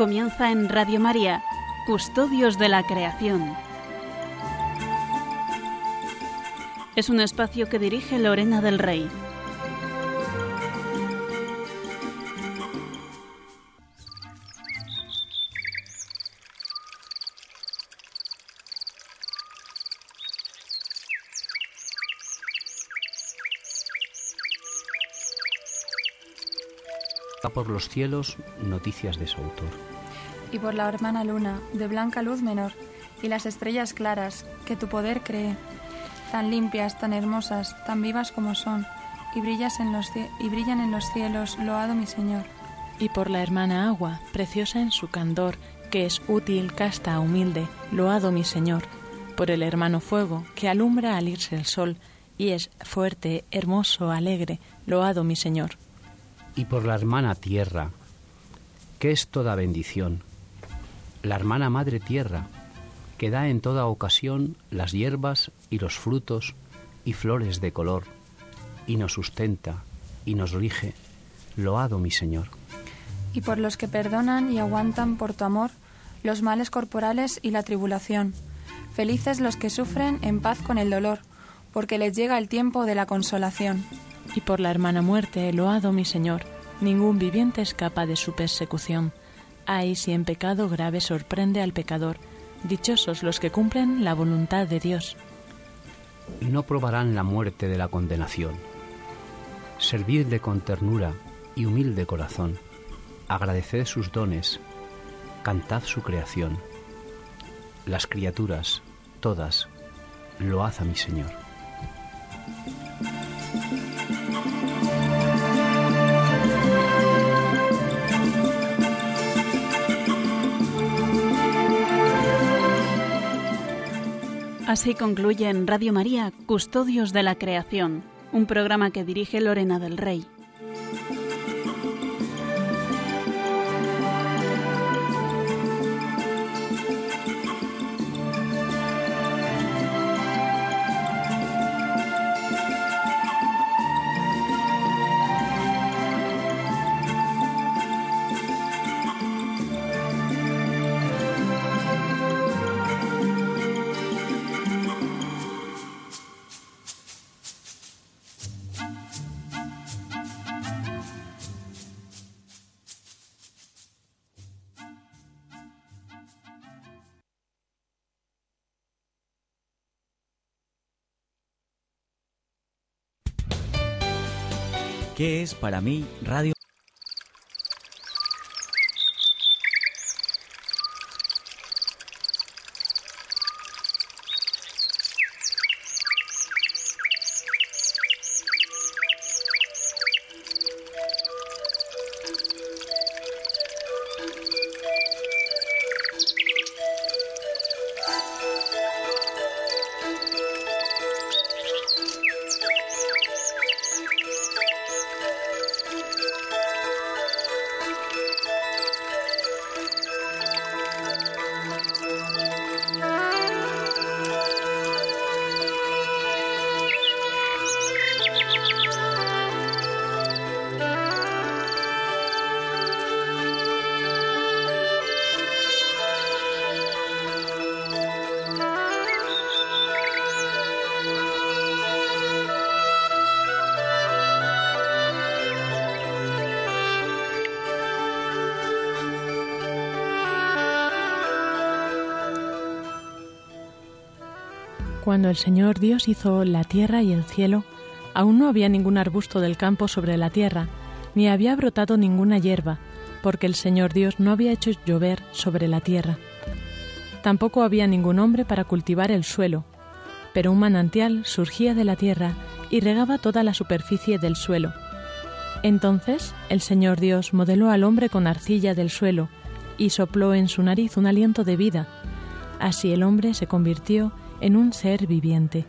Comienza en Radio María, Custodios de la Creación. Es un espacio que dirige Lorena del Rey. Los cielos noticias de su autor. Y por la hermana luna, de blanca luz menor, y las estrellas claras, que tu poder cree, tan limpias, tan hermosas, tan vivas como son, y, brillas en los y brillan en los cielos, loado mi Señor. Y por la hermana agua, preciosa en su candor, que es útil, casta, humilde, loado mi Señor. Por el hermano fuego, que alumbra al irse el sol, y es fuerte, hermoso, alegre, loado mi Señor y por la hermana tierra, que es toda bendición, la hermana madre tierra, que da en toda ocasión las hierbas y los frutos y flores de color, y nos sustenta y nos rige, loado mi Señor. Y por los que perdonan y aguantan por tu amor los males corporales y la tribulación, felices los que sufren en paz con el dolor, porque les llega el tiempo de la consolación y por la hermana muerte, loado mi Señor. Ningún viviente escapa de su persecución. Ay, si en pecado grave sorprende al pecador, dichosos los que cumplen la voluntad de Dios. No probarán la muerte de la condenación. Servidle con ternura y humilde corazón. Agradeced sus dones, cantad su creación. Las criaturas, todas, lo a mi Señor. Así concluye en Radio María Custodios de la Creación, un programa que dirige Lorena del Rey. Es para mí Radio Cuando el Señor Dios hizo la tierra y el cielo, aún no había ningún arbusto del campo sobre la tierra, ni había brotado ninguna hierba, porque el Señor Dios no había hecho llover sobre la tierra. Tampoco había ningún hombre para cultivar el suelo, pero un manantial surgía de la tierra y regaba toda la superficie del suelo. Entonces el Señor Dios modeló al hombre con arcilla del suelo y sopló en su nariz un aliento de vida. Así el hombre se convirtió en un ser viviente.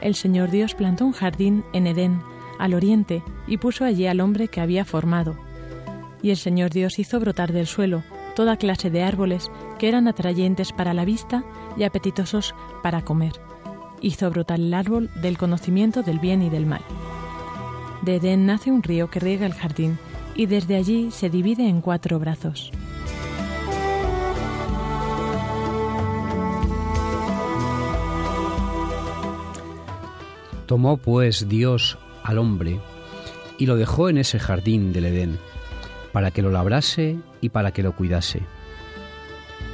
El Señor Dios plantó un jardín en Edén, al oriente, y puso allí al hombre que había formado. Y el Señor Dios hizo brotar del suelo toda clase de árboles que eran atrayentes para la vista y apetitosos para comer. Hizo brotar el árbol del conocimiento del bien y del mal. De Edén nace un río que riega el jardín y desde allí se divide en cuatro brazos. Tomó pues Dios al hombre y lo dejó en ese jardín del Edén, para que lo labrase y para que lo cuidase.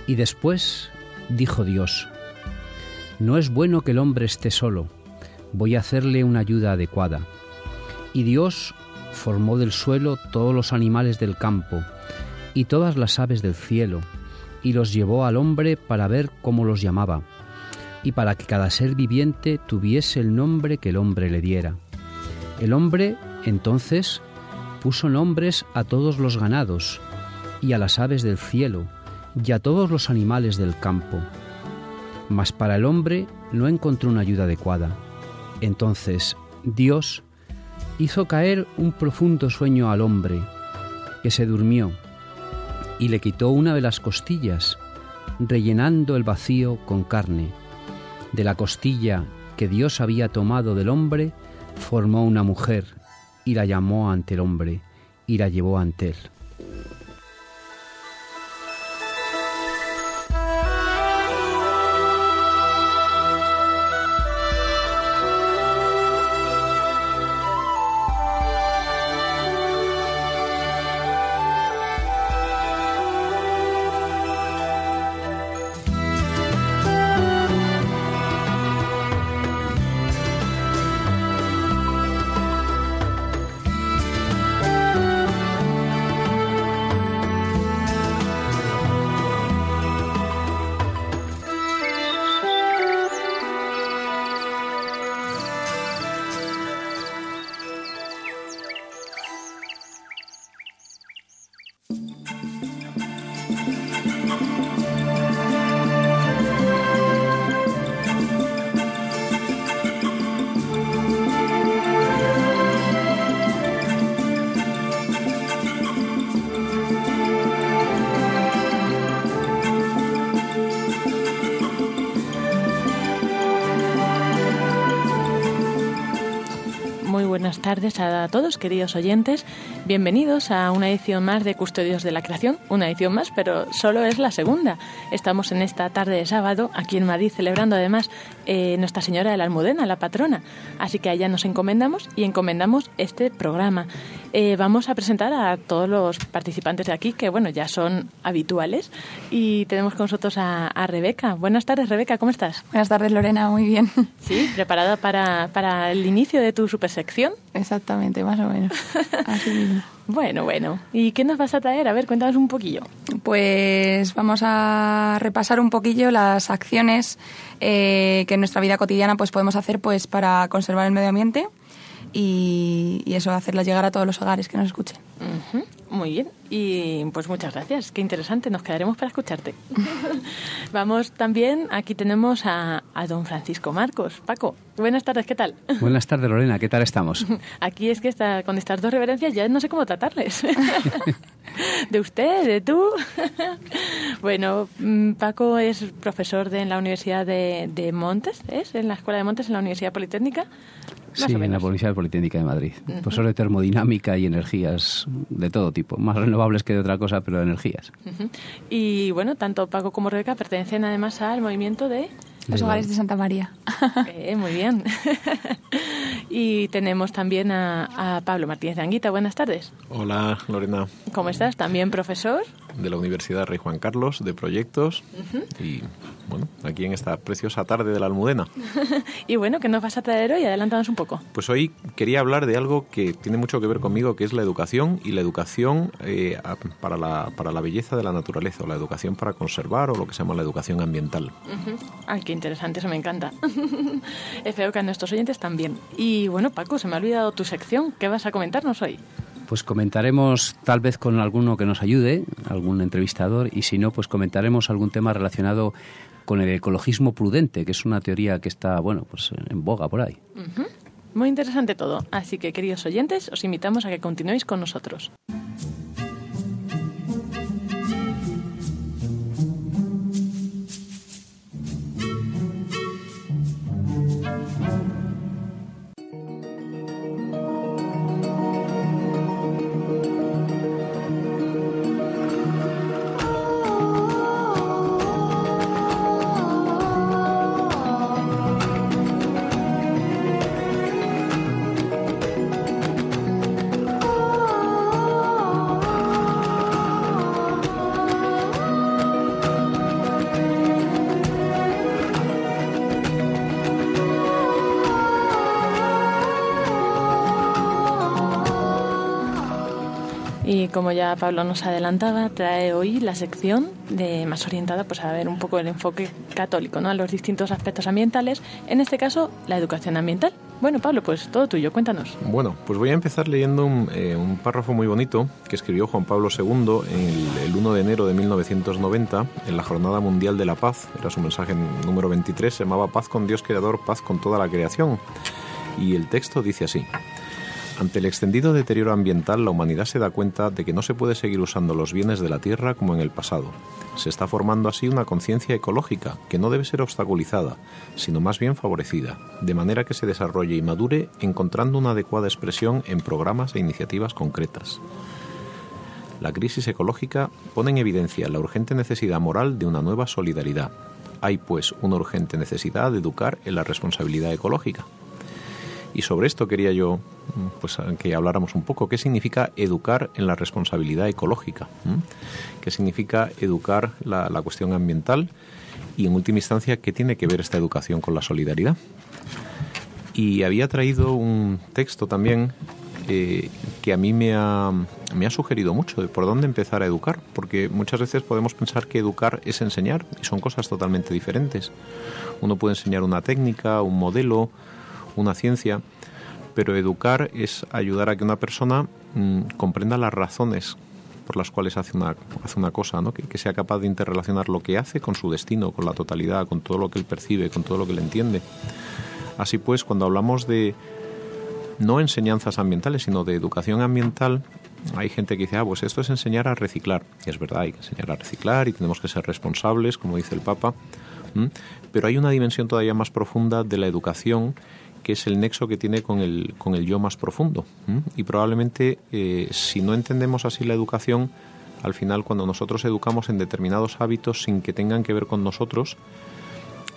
Y después dijo Dios, No es bueno que el hombre esté solo, voy a hacerle una ayuda adecuada. Y Dios formó del suelo todos los animales del campo y todas las aves del cielo, y los llevó al hombre para ver cómo los llamaba, y para que cada ser viviente tuviese el nombre que el hombre le diera. El hombre entonces puso nombres a todos los ganados, y a las aves del cielo, y a todos los animales del campo. Mas para el hombre no encontró una ayuda adecuada. Entonces Dios hizo caer un profundo sueño al hombre, que se durmió, y le quitó una de las costillas, rellenando el vacío con carne. De la costilla que Dios había tomado del hombre, formó una mujer, y la llamó ante el hombre, y la llevó ante él. Buenas tardes a todos, queridos oyentes. Bienvenidos a una edición más de Custodios de la Creación. Una edición más, pero solo es la segunda. Estamos en esta tarde de sábado aquí en Madrid celebrando además eh, Nuestra Señora de la Almudena, la patrona. Así que a ella nos encomendamos y encomendamos este programa. Eh, vamos a presentar a todos los participantes de aquí, que bueno, ya son habituales. Y tenemos con nosotros a, a Rebeca. Buenas tardes, Rebeca, ¿cómo estás? Buenas tardes, Lorena, muy bien. Sí, preparada para, para el inicio de tu supersección. Exactamente, más o menos. Así mismo. Bueno, bueno. ¿Y qué nos vas a traer? A ver, cuéntanos un poquillo. Pues vamos a repasar un poquillo las acciones eh, que en nuestra vida cotidiana pues podemos hacer pues para conservar el medio ambiente y, y eso, hacerlas llegar a todos los hogares que nos escuchen. Muy bien. Y pues muchas gracias. Qué interesante. Nos quedaremos para escucharte. Vamos también, aquí tenemos a, a don Francisco Marcos. Paco, buenas tardes, ¿qué tal? Buenas tardes, Lorena, ¿qué tal estamos? Aquí es que está, con estas dos reverencias ya no sé cómo tratarles. de usted, de tú. bueno, mm, Paco es profesor de, en la Universidad de, de Montes, ¿es? En la Escuela de Montes, en la Universidad Politécnica. Más sí, o en la. Universidad Politécnica de Madrid. Profesor de termodinámica y energías de todo tipo, más renovables que de otra cosa, pero de energías. Y bueno, tanto Paco como Rebeca pertenecen además al movimiento de... Los hogares de Santa María. Eh, muy bien. y tenemos también a, a Pablo Martínez de Anguita. Buenas tardes. Hola, Lorena, ¿Cómo estás? También profesor. De la Universidad Rey Juan Carlos, de Proyectos. Y bueno, aquí en esta preciosa tarde de la Almudena. Y bueno, ¿qué nos vas a traer hoy? Adelántanos un poco. Pues hoy quería hablar de algo que tiene mucho que ver conmigo, que es la educación y la educación eh, para, la, para la belleza de la naturaleza, o la educación para conservar, o lo que se llama la educación ambiental. Ujú. Ay, qué interesante, eso me encanta. Espero que a nuestros oyentes también. Y bueno, Paco, se me ha olvidado tu sección. ¿Qué vas a comentarnos hoy? Pues comentaremos tal vez con alguno que nos ayude, algún entrevistador, y si no, pues comentaremos algún tema relacionado con el ecologismo prudente, que es una teoría que está, bueno, pues en boga por ahí. Muy interesante todo. Así que, queridos oyentes, os invitamos a que continuéis con nosotros. Como ya Pablo nos adelantaba, trae hoy la sección más orientada pues a ver un poco el enfoque católico, ¿no? a los distintos aspectos ambientales, en este caso la educación ambiental. Bueno, Pablo, pues todo tuyo, cuéntanos. Bueno, pues voy a empezar leyendo un, eh, párrafo muy bonito que escribió Juan Pablo II el, el, 1 de enero de 1990 en la Jornada Mundial de la Paz. Era su mensaje número 23, se llamaba Paz con Dios Creador, paz con toda la creación. Y el texto dice así. Ante el extendido deterioro ambiental, la humanidad se da cuenta de que no se puede seguir usando los bienes de la Tierra como en el pasado. Se está formando así una conciencia ecológica que no debe ser obstaculizada, sino más bien favorecida, de manera que se desarrolle y madure encontrando una adecuada expresión en programas e iniciativas concretas. La crisis ecológica pone en evidencia la urgente necesidad moral de una nueva solidaridad. Hay, pues, una urgente necesidad de educar en la responsabilidad ecológica. Y sobre esto quería yo pues, que habláramos un poco. ¿Qué significa educar en la responsabilidad ecológica? ¿Qué significa educar la, cuestión ambiental? Y en última instancia, ¿qué tiene que ver esta educación con la solidaridad? Y había traído un texto también eh, que a mí me ha, me ha sugerido mucho de por dónde empezar a educar, porque muchas veces podemos pensar que educar es enseñar y son cosas totalmente diferentes. Uno puede enseñar una técnica, un modelo, una ciencia, pero educar es ayudar a que una persona mm, comprenda las razones por las cuales hace una, hace una cosa, ¿no? que, sea capaz de interrelacionar lo que hace con su destino, con la totalidad, con todo lo que él percibe, con todo lo que le entiende. Así pues, cuando hablamos de no enseñanzas ambientales, sino de educación ambiental, hay gente que dice, ah, pues esto es enseñar a reciclar. Es verdad, hay que enseñar a reciclar y tenemos que ser responsables, como dice el Papa. Pero hay una dimensión todavía más profunda de la educación que es el nexo que tiene con el, con el yo más profundo. Y probablemente eh, si no entendemos así la educación, al final cuando nosotros educamos en determinados hábitos sin que tengan que ver con nosotros,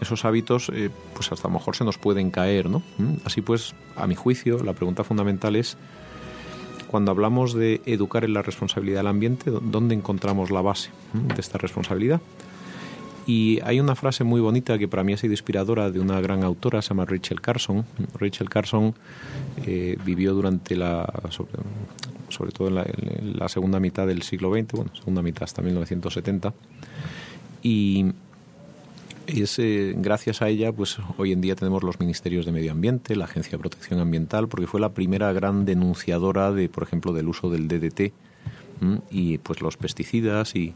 esos hábitos eh, pues hasta mejor se nos pueden caer. ¿no? Así pues, a mi juicio, la pregunta fundamental es, cuando hablamos de educar en la responsabilidad del ambiente, ¿dónde encontramos la base de esta responsabilidad? Y hay una frase muy bonita que para mí ha sido inspiradora de una gran autora, se llama Rachel Carson. Rachel Carson eh, vivió durante la, sobre, todo en la, segunda mitad del siglo XX, bueno, segunda mitad hasta 1970. Y es eh, gracias a ella, pues hoy en día tenemos los ministerios de medio ambiente, la Agencia de Protección Ambiental, porque fue la primera gran denunciadora de, por ejemplo, del uso del DDT y pues los pesticidas y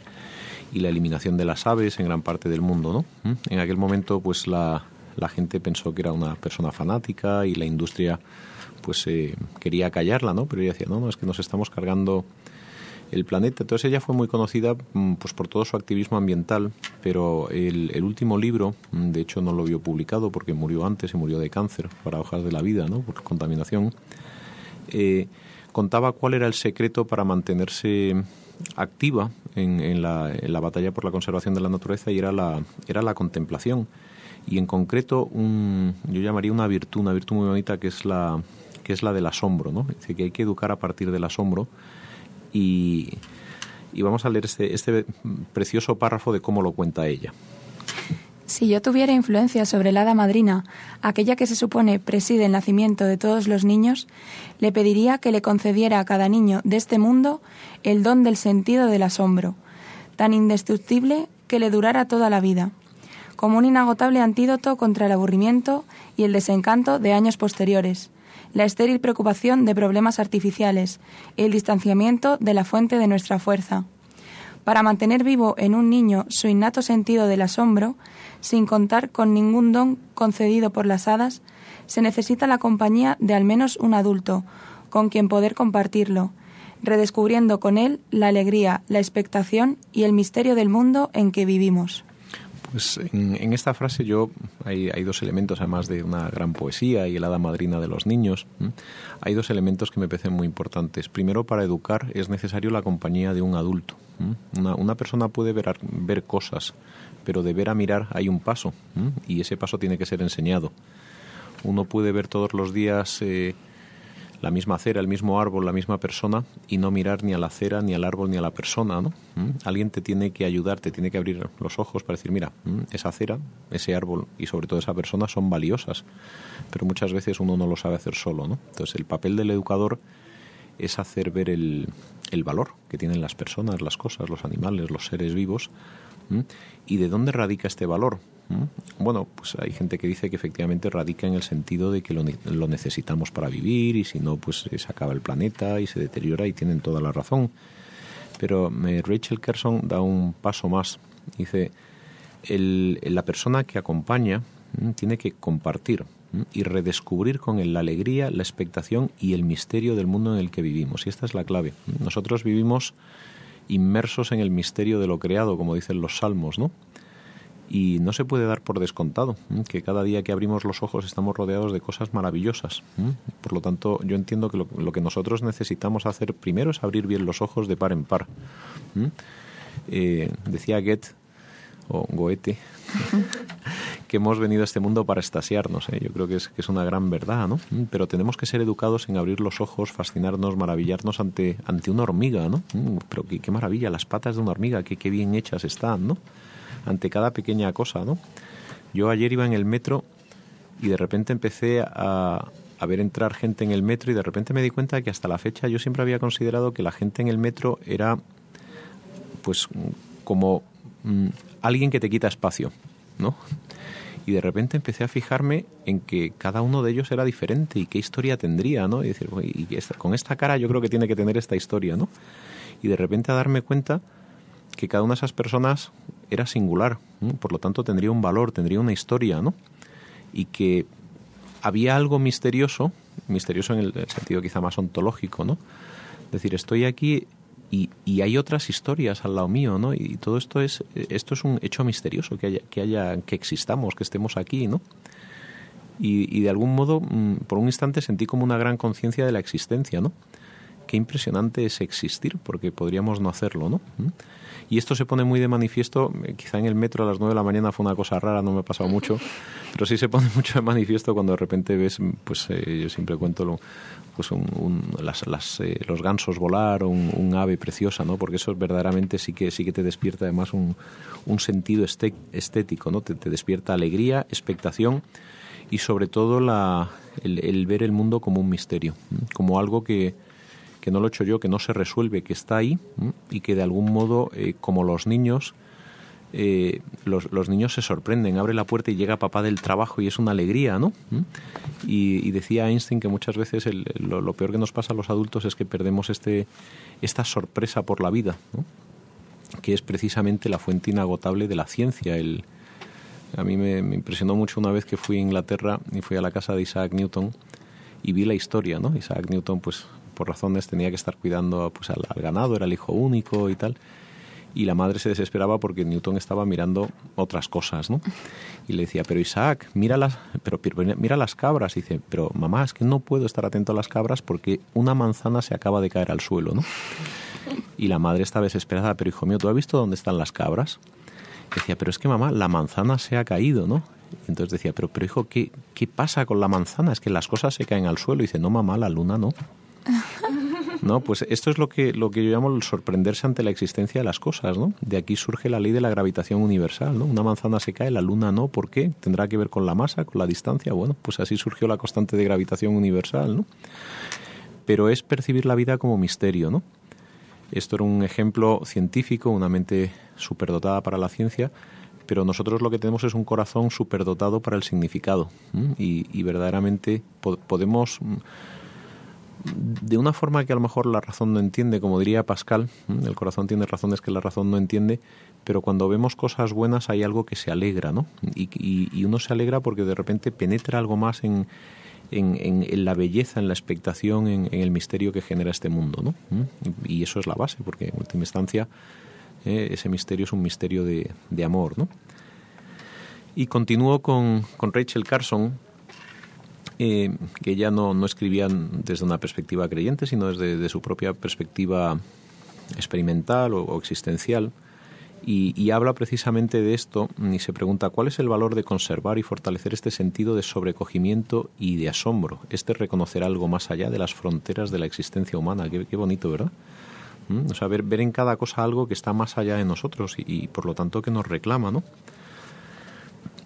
y la eliminación de las aves en gran parte del mundo, ¿no? En aquel momento, pues la, la gente pensó que era una persona fanática y la industria, pues eh, quería callarla, ¿no? Pero ella decía, no, no, es que nos estamos cargando el planeta. Entonces ella fue muy conocida mm, pues por todo su activismo ambiental, pero el, el, último libro, mm, de hecho no lo vio publicado porque murió antes y murió de cáncer para hojas de la vida, ¿no? por contaminación, eh, contaba cuál era el secreto para mantenerse activa en, la, en, la, batalla por la conservación de la naturaleza y era la, era la contemplación. Y en concreto, un, yo llamaría una virtud, una virtud muy bonita que es la, que es la del asombro, ¿no? Dice que hay que educar a partir del asombro y, y vamos a leer este, este precioso párrafo de cómo lo cuenta ella. Si yo tuviera influencia sobre la hada madrina, aquella que se supone preside el nacimiento de todos los niños, le pediría que le concediera a cada niño de este mundo el don del sentido del asombro, tan indestructible que le durara toda la vida, como un inagotable antídoto contra el aburrimiento y el desencanto de años posteriores, la estéril preocupación de problemas artificiales, el distanciamiento de la fuente de nuestra fuerza. Para mantener vivo en un niño su innato sentido del asombro, sin contar con ningún don concedido por las hadas, se necesita la compañía de al menos un adulto, con quien poder compartirlo, redescubriendo con él la alegría, la expectación y el misterio del mundo en que vivimos. Pues en, esta frase yo hay, dos elementos, además de una gran poesía y el hada madrina de los niños, hay dos elementos que me parecen muy importantes. Primero, para educar es necesario la compañía de un adulto. Una, una persona puede ver, ver cosas, pero de ver a mirar hay un paso y ese paso tiene que ser enseñado. Uno puede ver todos los días eh, la misma acera, el mismo árbol, la misma persona y no mirar ni a la acera, ni al árbol, ni a la persona. ¿no? Alguien te tiene que ayudar, te tiene que abrir los ojos para decir, mira, esa acera, ese árbol y sobre todo esa persona son valiosas, pero muchas veces uno no lo sabe hacer solo. ¿no? Entonces el papel del educador es hacer ver el, el valor que tienen las personas, las cosas, los animales, los seres vivos. ¿Y de dónde radica este valor? Bueno, pues hay gente que dice que efectivamente radica en el sentido de que lo, lo, necesitamos para vivir y si no, pues se acaba el planeta y se deteriora y tienen toda la razón. Pero eh, Rachel Kerson da un paso más. Dice, el, la persona que acompaña tiene que compartir y redescubrir con él la alegría, la expectación y el misterio del mundo en el que vivimos. Y esta es la clave. Nosotros vivimos inmersos en el misterio de lo creado, como dicen los salmos, ¿no? Y no se puede dar por descontado que cada día que abrimos los ojos estamos rodeados de cosas maravillosas. Por lo tanto, yo entiendo que lo, que nosotros necesitamos hacer primero es abrir bien los ojos de par en par. Eh, decía Goethe, o Goethe, que hemos venido a este mundo para estasiarnos. ¿eh? Yo creo que es, que es una gran verdad, ¿no? Pero tenemos que ser educados en abrir los ojos, fascinarnos, maravillarnos ante, ante una hormiga, ¿no? Pero qué, qué maravilla, las patas de una hormiga, qué, qué bien hechas están, ¿no? Ante cada pequeña cosa, ¿no? Yo ayer iba en el metro y de repente empecé a, ver entrar gente en el metro y de repente me di cuenta que hasta la fecha yo siempre había considerado que la gente en el metro era pues como mm, alguien que te quita espacio, ¿no? y de repente empecé a fijarme en que cada uno de ellos era diferente y qué historia tendría, ¿no? Y decir, con esta cara yo creo que tiene que tener esta historia, ¿no? Y de repente a darme cuenta que cada una de esas personas era singular, por lo tanto tendría un valor, tendría una historia, ¿no? Y que había algo misterioso, misterioso en el sentido quizá más ontológico, ¿no? Es decir, estoy aquí y, y, hay otras historias al lado mío, ¿no? Y todo esto es esto es un hecho misterioso que haya que haya que existamos, que estemos aquí, ¿no? Y, y de algún modo, mm, por un instante sentí como una gran conciencia de la existencia, ¿no? Qué impresionante es existir, porque podríamos no hacerlo, ¿no? ¿Mm? Y esto se pone muy de manifiesto, eh, quizá en el metro a las 9 de la mañana fue una cosa rara, no me ha pasado mucho, pero sí se pone mucho de manifiesto cuando de repente ves, pues eh, yo siempre cuento lo, pues un, las, las, eh, los gansos volar o un, ave preciosa, ¿no? Porque eso verdaderamente sí que sí que te despierta además un, un sentido estético, ¿no? Te, despierta alegría, expectación y sobre todo la, el, ver el mundo como un misterio, como algo que, que no lo he hecho yo, que no se resuelve, que está ahí y que de algún modo, eh, como los niños, eh, los, niños se sorprenden, abre la puerta y llega papá del trabajo y es una alegría, ¿no? Y, decía Einstein que muchas veces lo, peor que nos pasa a los adultos es que perdemos este, esta sorpresa por la vida, ¿no? que es precisamente la fuente inagotable de la ciencia. El, a mí me, impresionó mucho una vez que fui a Inglaterra y fui a la casa de Isaac Newton y vi la historia, ¿no? Isaac Newton, pues por razones tenía que estar cuidando pues, al ganado, era el hijo único y tal y la madre se desesperaba porque Newton estaba mirando otras cosas, ¿no? Y le decía, pero Isaac, mira las, pero, mira las cabras. Y dice, pero mamá, es que no puedo estar atento a las cabras porque una manzana se acaba de caer al suelo, ¿no? Y la madre estaba desesperada, pero hijo mío, ¿tú has visto dónde están las cabras? decía, pero es que mamá, la manzana se ha caído, ¿no? Entonces decía, pero, pero hijo, ¿qué, ¿qué pasa con la manzana? Es que las cosas se caen al suelo. Y dice, no mamá, la luna no. ¿No? Pues esto es lo que, lo que yo llamo el sorprenderse ante la existencia de las cosas, ¿no? De aquí surge la ley de la gravitación universal, ¿no? Una manzana se cae, la luna no, ¿por qué? ¿Tendrá que ver con la masa, con la distancia? Bueno, pues así surgió la constante de gravitación universal, ¿no? Pero es percibir la vida como misterio, ¿no? Esto era un ejemplo científico, una mente superdotada para la ciencia, pero nosotros lo que tenemos es un corazón superdotado para el significado y, y, verdaderamente podemos de una forma que a lo mejor la razón no entiende, como diría Pascal, el corazón tiene razones que la razón no entiende, pero cuando vemos cosas buenas hay algo que se alegra, ¿no? Y, uno se alegra porque de repente penetra algo más en, en, la belleza, en la expectación, en, el misterio que genera este mundo, ¿no? Y eso es la base, porque en última instancia eh, ese misterio es un misterio de, de amor, ¿no? Y continúo con, con Rachel Carson, eh, que ella no, no escribía desde una perspectiva creyente, sino desde su propia perspectiva experimental o, existencial. Y, habla precisamente de esto y se pregunta cuál es el valor de conservar y fortalecer este sentido de sobrecogimiento y de asombro, este reconocer algo más allá de las fronteras de la existencia humana. Qué, bonito, ¿verdad? ¿Mm? O sea, ver, en cada cosa algo que está más allá de nosotros y, y por lo tanto que nos reclama, ¿no?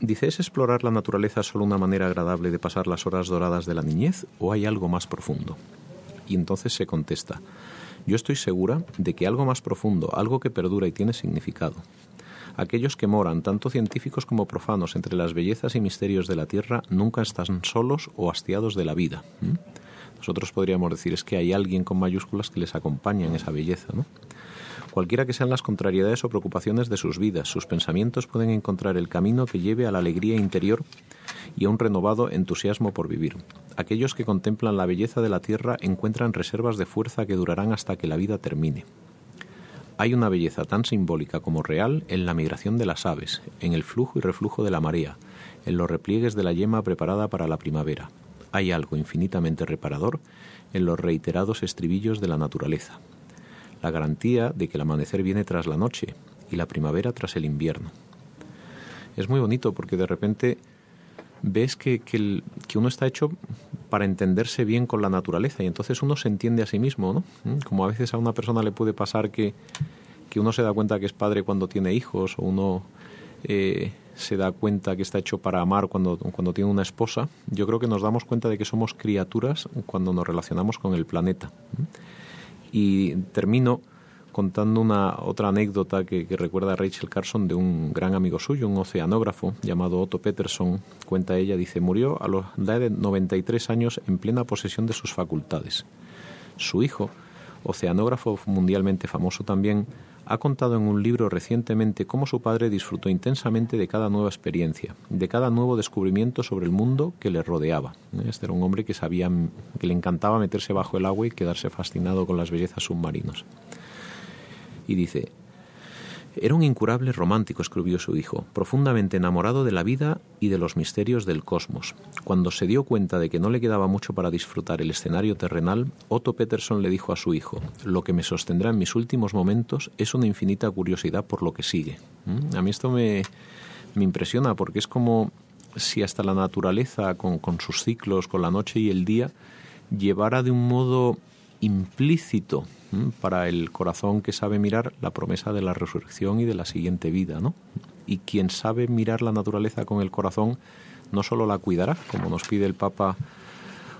Dice, ¿es explorar la naturaleza solo una manera agradable de pasar las horas doradas de la niñez o hay algo más profundo? Y entonces se contesta, Yo estoy segura de que algo más profundo, algo que perdura y tiene significado. Aquellos que moran, tanto científicos como profanos, entre las bellezas y misterios de la Tierra, nunca están solos o hastiados de la vida. Nosotros podríamos decir es que hay alguien con mayúsculas que les acompaña en esa belleza. ¿no? Cualquiera que sean las contrariedades o preocupaciones de sus vidas, sus pensamientos pueden encontrar el camino que lleve a la alegría interior y a un renovado entusiasmo por vivir. Aquellos que contemplan la belleza de la tierra encuentran reservas de fuerza que durarán hasta que la vida termine. Hay una belleza tan simbólica como real en la migración de las aves, en el flujo y reflujo de la marea, en los repliegues de la yema preparada para la primavera. Hay algo infinitamente reparador en los reiterados estribillos de la naturaleza. La garantía de que el amanecer viene tras la noche y la primavera tras el invierno. Es muy bonito porque de repente ves que, que, uno está hecho para entenderse bien con la naturaleza y entonces uno se entiende a sí mismo, ¿no? ¿Mm? Como a veces a una persona le puede pasar que, que uno se da cuenta que es padre cuando tiene hijos o uno eh, se da cuenta que está hecho para amar cuando, cuando tiene una esposa, yo creo que nos damos cuenta de que somos criaturas cuando nos relacionamos con el planeta. ¿Mm? Y termino contando una otra anécdota que, recuerda a Rachel Carson de un gran amigo suyo, un oceanógrafo llamado Otto Peterson. Cuenta ella, dice, murió a la edad de 93 años en plena posesión de sus facultades. Su hijo, oceanógrafo mundialmente famoso también, ha contado en un libro recientemente cómo su padre disfrutó intensamente de cada nueva experiencia, de cada nuevo descubrimiento sobre el mundo que le rodeaba. Este era un hombre que sabía que le encantaba meterse bajo el agua y quedarse fascinado con las bellezas submarinos y dice, era un incurable romántico, escribió su hijo, profundamente enamorado de la vida y de los misterios del cosmos. Cuando se dio cuenta de que no le quedaba mucho para disfrutar el escenario terrenal, Otto Peterson le dijo a su hijo, lo que me sostendrá en mis últimos momentos es una infinita curiosidad por lo que sigue. ¿Mm? A mí esto me, me impresiona porque es como si hasta la naturaleza, con, con sus ciclos, con la noche y el día, llevara de un modo implícito para el corazón que sabe mirar la promesa de la resurrección y de la siguiente vida, ¿no? Y quien sabe mirar la naturaleza con el corazón no solo la cuidará, como nos pide el Papa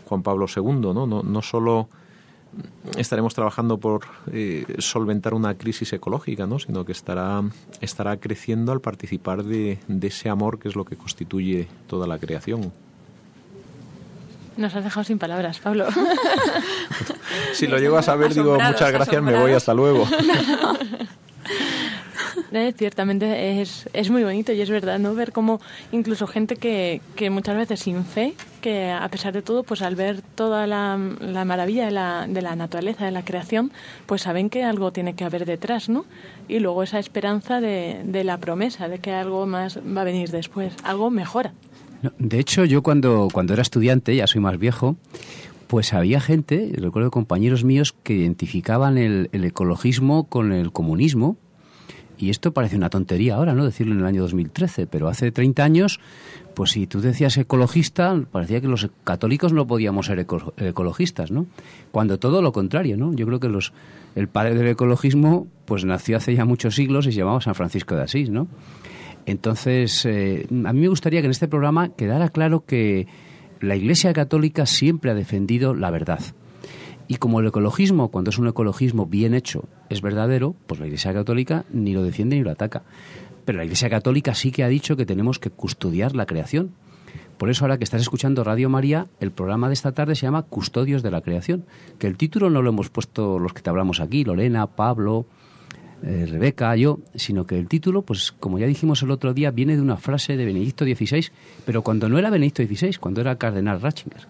Juan Pablo II, ¿no? No, solo estaremos trabajando por eh, solventar una crisis ecológica, ¿no? sino que estará, estará creciendo al participar de ese amor que es lo que constituye toda la creación. Nos has dejado sin palabras, Pablo. si lo llego a saber, digo muchas gracias, me voy, hasta luego. Eh, ciertamente es, es muy bonito y es verdad, ¿no? Ver cómo incluso gente que, que muchas veces sin fe, que a pesar de todo, pues al ver toda la, la maravilla de la, de la naturaleza, de la creación, pues saben que algo tiene que haber detrás, ¿no? Y luego esa esperanza de, de la promesa de que algo más va a venir después, algo mejora. De hecho, yo cuando, cuando era estudiante, ya soy más viejo, pues había gente, recuerdo compañeros míos, que identificaban el, ecologismo con el comunismo. Y esto parece una tontería ahora, ¿no? Decirlo en el año 2013, pero hace 30 años, pues si tú decías ecologista, parecía que los católicos no podíamos ser ecologistas, ¿no? Cuando todo lo contrario, ¿no? Yo creo que los, el padre del ecologismo, pues nació hace ya muchos siglos y se llamaba San Francisco de Asís, ¿no? Entonces, eh, a mí me gustaría que en este programa quedara claro que la Iglesia Católica siempre ha defendido la verdad. Y como el ecologismo, cuando es un ecologismo bien hecho, es verdadero, pues la Iglesia Católica ni lo defiende ni lo ataca. Pero la Iglesia Católica sí que ha dicho que tenemos que custodiar la creación. Por eso ahora que estás escuchando Radio María, el programa de esta tarde se llama Custodios de la Creación, que el título no lo hemos puesto los que te hablamos aquí, Lorena, Pablo, eh, Rebeca, yo, sino que el título, pues como ya dijimos el otro día, viene de una frase de Benedicto XVI, pero cuando no era Benedicto XVI, cuando era Cardenal Ratzinger.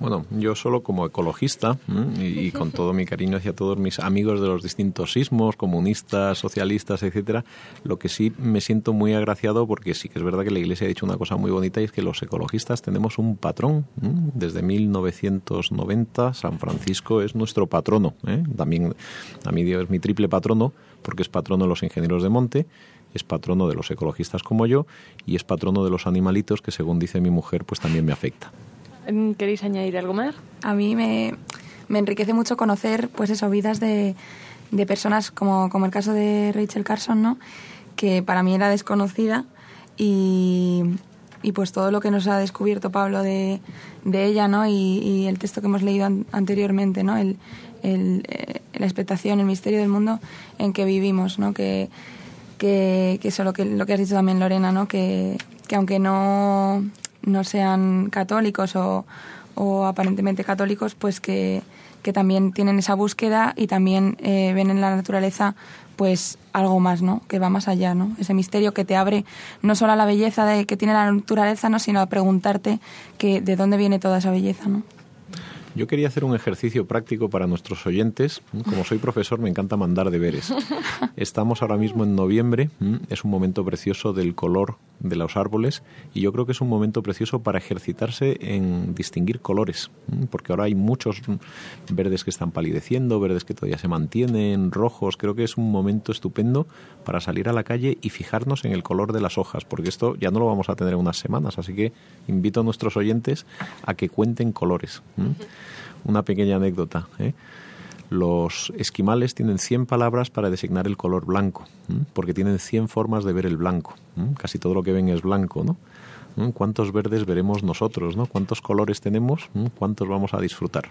Bueno, yo solo como ecologista y, con todo mi cariño hacia todos mis amigos de los distintos sismos, comunistas, socialistas, etcétera, lo que sí me siento muy agraciado porque sí que es verdad que la Iglesia ha dicho una cosa muy bonita y es que los ecologistas tenemos un patrón. Desde 1990 San Francisco es nuestro patrono. ¿eh? También a mí Dios es mi triple patrono porque es patrono de los ingenieros de monte es patrono de los ecologistas como yo y es patrono de los animalitos que según dice mi mujer pues también me afecta. ¿Queréis añadir algo más? A mí me, me enriquece mucho conocer, pues eso, vidas de, de personas como, como el caso de Rachel Carson, ¿no? Que para mí era desconocida y, y pues todo lo que nos ha descubierto Pablo de, de ella, ¿no? Y, y, el texto que hemos leído anteriormente, ¿no? El, la expectación, el misterio del mundo en que vivimos, ¿no? Que, que, que eso lo que, lo que has dicho también, Lorena, ¿no? Que, que aunque no, no sean católicos o, o aparentemente católicos, pues que, que también tienen esa búsqueda y también eh, ven en la naturaleza pues algo más, ¿no? Que va más allá, ¿no? Ese misterio que te abre no solo a la belleza de que tiene la naturaleza, ¿no? Sino a preguntarte que de dónde viene toda esa belleza, ¿no? Yo quería hacer un ejercicio práctico para nuestros oyentes. Como soy profesor, me encanta mandar deberes. Estamos ahora mismo en noviembre, es un momento precioso del color de los árboles y yo creo que es un momento precioso para ejercitarse en distinguir colores, porque ahora hay muchos verdes que están palideciendo, verdes que todavía se mantienen, rojos. Creo que es un momento estupendo para salir a la calle y fijarnos en el color de las hojas, porque esto ya no lo vamos a tener en unas semanas, así que invito a nuestros oyentes a que cuenten colores. Una pequeña anécdota. ¿eh? Los esquimales tienen 100 palabras para designar el color blanco, porque tienen 100 formas de ver el blanco. Casi todo lo que ven es blanco, ¿no? ¿Cuántos verdes veremos nosotros? ¿no? ¿Cuántos colores tenemos? ¿Cuántos vamos a disfrutar?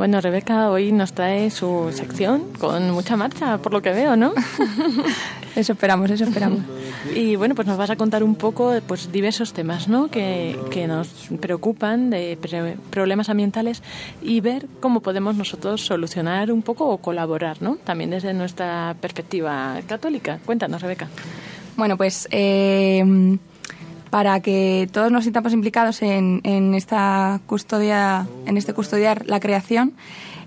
Bueno, Rebeca hoy nos trae su sección con mucha marcha, por lo que veo, ¿no? eso esperamos, eso esperamos. Y bueno, pues nos vas a contar un poco pues diversos temas, ¿no? Que, que nos preocupan de problemas ambientales y ver cómo podemos nosotros solucionar un poco o colaborar, ¿no? También desde nuestra perspectiva católica. Cuéntanos, Rebeca. Bueno, pues eh, para que todos nos sintamos implicados en, esta custodia, en este custodiar la creación.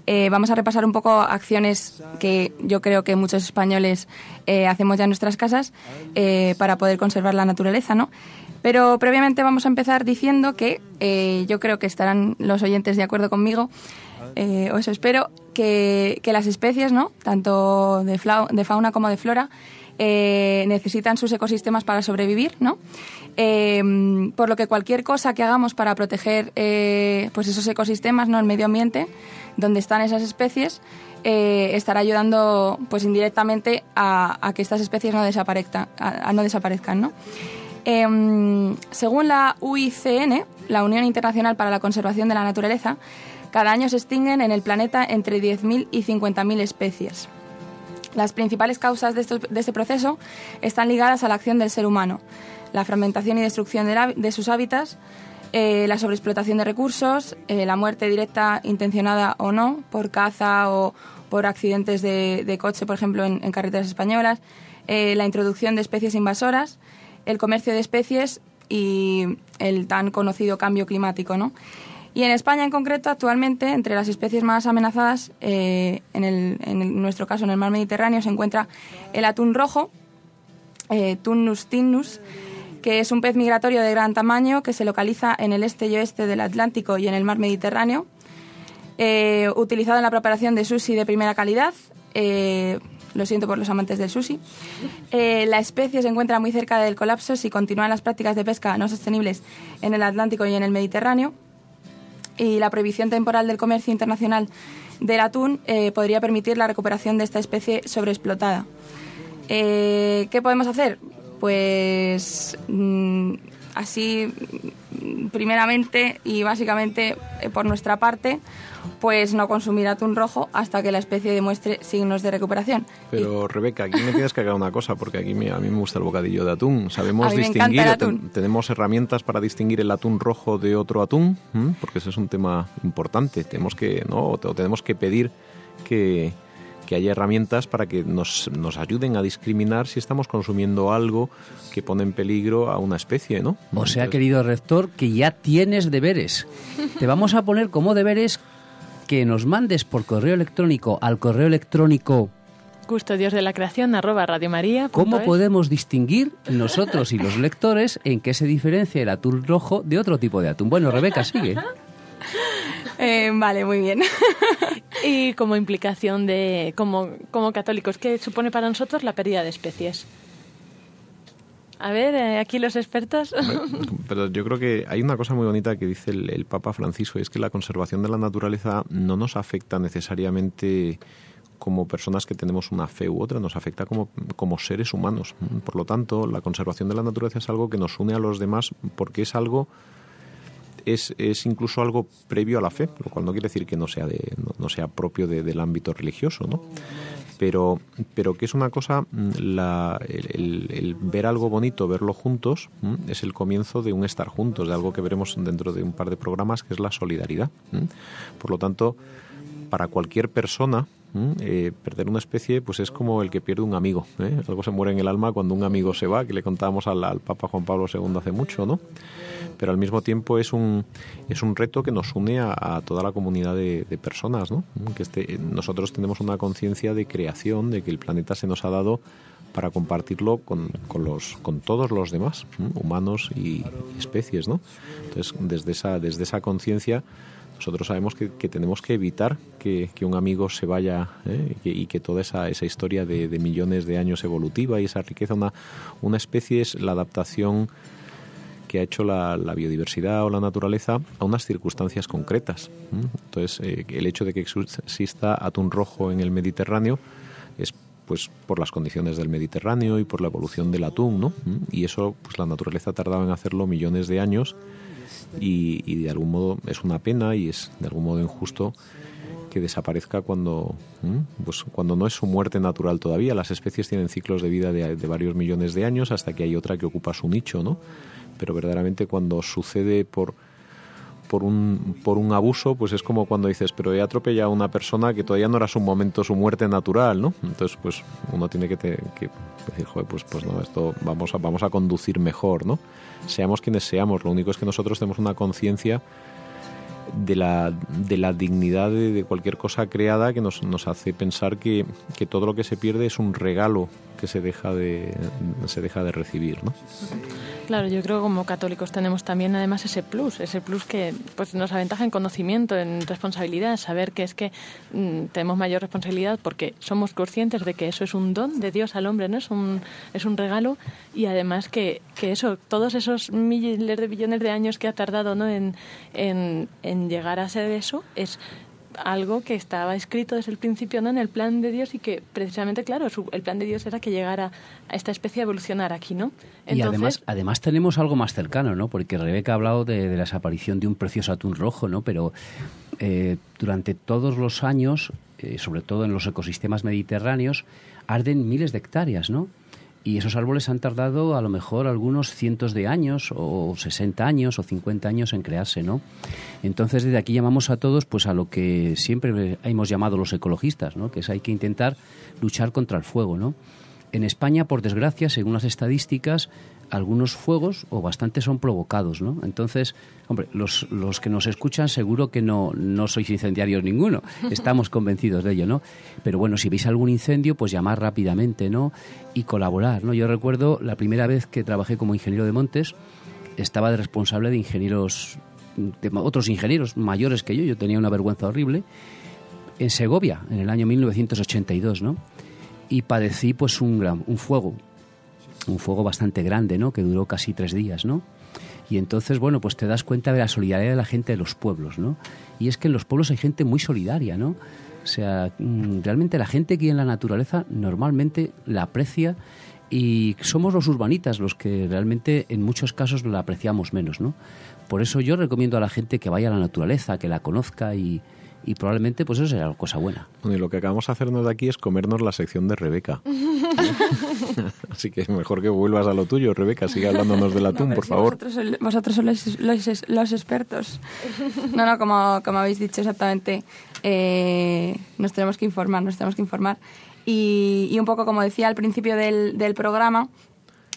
Eh, vamos a repasar un poco acciones que yo creo que muchos españoles eh, hacemos ya en nuestras casas eh, para poder conservar la naturaleza, ¿no? Pero previamente vamos a empezar diciendo que yo creo que estarán los oyentes de acuerdo conmigo, o eso espero, que, las especies, ¿no? Tanto de, de fauna como de flora, necesitan sus ecosistemas para sobrevivir, ¿no? Em, por lo que cualquier cosa que hagamos para proteger eh, pues esos ecosistemas, ¿no? el medio ambiente, donde están esas especies, eh, estará ayudando pues indirectamente a, que estas especies no desaparezcan. No desaparezcan ¿no? Em, según la UICN, la Unión Internacional para la Conservación de la Naturaleza, cada año se extinguen en el planeta entre 10.000 y 50.000 especies. Las principales causas de este proceso están ligadas a la acción del ser humano, la fragmentación y destrucción de, sus hábitats, eh, la sobreexplotación de recursos, eh, la muerte directa, intencionada o no, por caza o por accidentes de, coche, por ejemplo, en, carreteras españolas, eh, la introducción de especies invasoras, el comercio de especies y el tan conocido cambio climático, ¿no? Y en España en concreto, actualmente, entre las especies más amenazadas, en, en, nuestro caso en el mar Mediterráneo, se encuentra el atún rojo, Tunnus tinnus, que es un pez migratorio de gran tamaño que se localiza en el este y oeste del Atlántico y en el mar Mediterráneo, eh, utilizado en la preparación de sushi de primera calidad. Eh, lo siento por los amantes del sushi. Eh, la especie se encuentra muy cerca del colapso si continúan las prácticas de pesca no sostenibles en el Atlántico y en el Mediterráneo. Y la prohibición temporal del comercio internacional del atún podría permitir la recuperación de esta especie sobreexplotada. Eh, ¿Qué podemos hacer? Pues mm, así, primeramente y básicamente eh, por nuestra parte, pues no consumir atún rojo hasta que la especie demuestre signos de recuperación. Pero Rebeca, aquí me tienes que hacer una cosa, porque aquí me- a mí me gusta el bocadillo de atún. Sabemos A mí me distinguir, el tenemos herramientas para distinguir el atún rojo de otro atún, porque ese es un tema importante. Tenemos que, ¿no? o tenemos que pedir que, que haya herramientas para que nos, nos ayuden a discriminar si estamos consumiendo algo que pone en peligro a una especie, ¿no? O sea, Entonces, querido rector, que ya tienes deberes. Te vamos a poner como deberes que nos mandes por correo electrónico al correo electrónico Custodios de la creación arroba radiomaria. cómo podemos distinguir nosotros y los lectores en qué se diferencia el atún rojo de otro tipo de atún. Bueno, Rebeca, sigue. Eh, vale, muy bien. Y como implicación de, como, como católicos, ¿qué supone para nosotros la pérdida de especies? A ver, eh, aquí los expertos. Pero yo creo que hay una cosa muy bonita que dice el, el Papa Francisco, y es que la conservación de la naturaleza no nos afecta necesariamente como personas que tenemos una fe u otra, nos afecta como, como seres humanos. Por lo tanto, la conservación de la naturaleza es algo que nos une a los demás porque es algo es, es incluso algo previo a la fe, lo cual no quiere decir que no sea, de, no, sea propio de- del ámbito religioso, ¿no? Pero, pero que es una cosa, mm, la- el, ver algo bonito, verlo juntos, mm, es el comienzo de un estar juntos, de algo que veremos dentro de un par de programas, que es la solidaridad. Por lo tanto, para cualquier persona. Eh, perder una especie pues es como el que pierde un amigo. ¿eh? Algo se muere en el alma cuando un amigo se va, que le contábamos al, Papa Juan Pablo II hace mucho, ¿no? Pero al mismo tiempo es un, es un reto que nos une a, toda la comunidad de, de personas, ¿no? Que este, nosotros tenemos una conciencia de creación, de que el planeta se nos ha dado para compartirlo con, con, los, con todos los demás, humanos y especies, ¿no? Entonces, desde esa, desde esa conciencia nosotros sabemos que, que tenemos que evitar que, que un amigo se vaya ¿eh? y, que, toda esa, esa historia de, de millones de años evolutiva y esa riqueza, una, una especie es la adaptación que ha hecho la, la biodiversidad o la naturaleza a unas circunstancias concretas. Entonces, eh, el hecho de que exista atún rojo en el Mediterráneo es pues por las condiciones del Mediterráneo y por la evolución del atún, ¿no? Y eso, pues la naturaleza ha tardado en hacerlo millones de años y, y de algún modo es una pena y es de algún modo injusto que desaparezca cuando, pues cuando no es su muerte natural todavía. Las especies tienen ciclos de vida de, varios millones de años hasta que hay otra que ocupa su nicho, ¿no? Pero verdaderamente cuando sucede por por un, por un abuso, pues es como cuando dices, pero he atropellado a una persona que todavía no era su momento, su muerte natural, ¿no? Entonces, pues uno tiene que, te- que decir, joder, pues, pues no, esto vamos vamos a conducir mejor, ¿no? Seamos quienes seamos, lo único es que nosotros tenemos una conciencia de la, de la dignidad de, cualquier cosa creada que nos, nos hace pensar que, que todo lo que se pierde es un regalo que se deja de, se deja de recibir, ¿no? Claro, yo creo que como católicos tenemos también además ese plus, ese plus que pues nos aventaja en conocimiento, en responsabilidad, saber que es que mm, tenemos mayor responsabilidad porque somos conscientes de que eso es un don de Dios al hombre, no es un es un regalo y además que, que eso, todos esos miles de billones de años que ha tardado ¿no? en, en, en llegar a ser eso es algo que estaba escrito desde el principio ¿no? en el plan de Dios y que precisamente, claro, su- el plan de Dios era que llegara a esta especie a evolucionar aquí, ¿no? y además, además tenemos algo más cercano, ¿no? Porque Rebeca ha hablado de, de la desaparición de un precioso atún rojo, ¿no? Pero eh, durante todos los años, eh, sobre todo en los ecosistemas mediterráneos, arden miles de hectáreas, ¿no? Y esos árboles han tardado a lo mejor algunos cientos de años, o 60 años, o 50 años en crearse, ¿no? Entonces, desde aquí llamamos a todos pues a lo que siempre hemos llamado los ecologistas, ¿no? Que es hay que intentar luchar contra el fuego, ¿no? En España, por desgracia, según las estadísticas, algunos fuegos o bastantes son provocados, ¿no? Entonces, hombre, los, los que nos escuchan seguro que no, no sois incendiarios ninguno, estamos convencidos de ello, ¿no? Pero bueno, si veis algún incendio, pues llamar rápidamente, ¿no? Y colaborar, ¿no? Yo recuerdo la primera vez que trabajé como ingeniero de montes, estaba de responsable de ingenieros, de otros ingenieros mayores que yo, yo tenía una vergüenza horrible, en Segovia, en el año 1982, ¿no? Y padecí pues un, gran, un fuego, un fuego bastante grande, ¿no? Que duró casi tres días, ¿no? Y entonces, bueno, pues te das cuenta de la solidaridad de la gente de los pueblos, ¿no? Y es que en los pueblos hay gente muy solidaria, ¿no? O sea, mm, realmente la gente que en la naturaleza normalmente la aprecia y somos los urbanitas los que realmente en muchos casos la apreciamos menos, ¿no? Por eso yo recomiendo a la gente que vaya a la naturaleza, que la conozca y, y probablemente pues eso será una cosa buena. Bueno, y lo que acabamos de hacernos de aquí es comernos la sección de Rebeca. Así que mejor que vuelvas a lo tuyo, Rebeca, sigue hablándonos del atún, No, por si favor. Vosotros, sois- vosotros sois los, los- los expertos. No, no, como, como habéis dicho exactamente, eh, nos tenemos que informar, nos tenemos que informar. Y, y un poco como decía al principio del, del programa,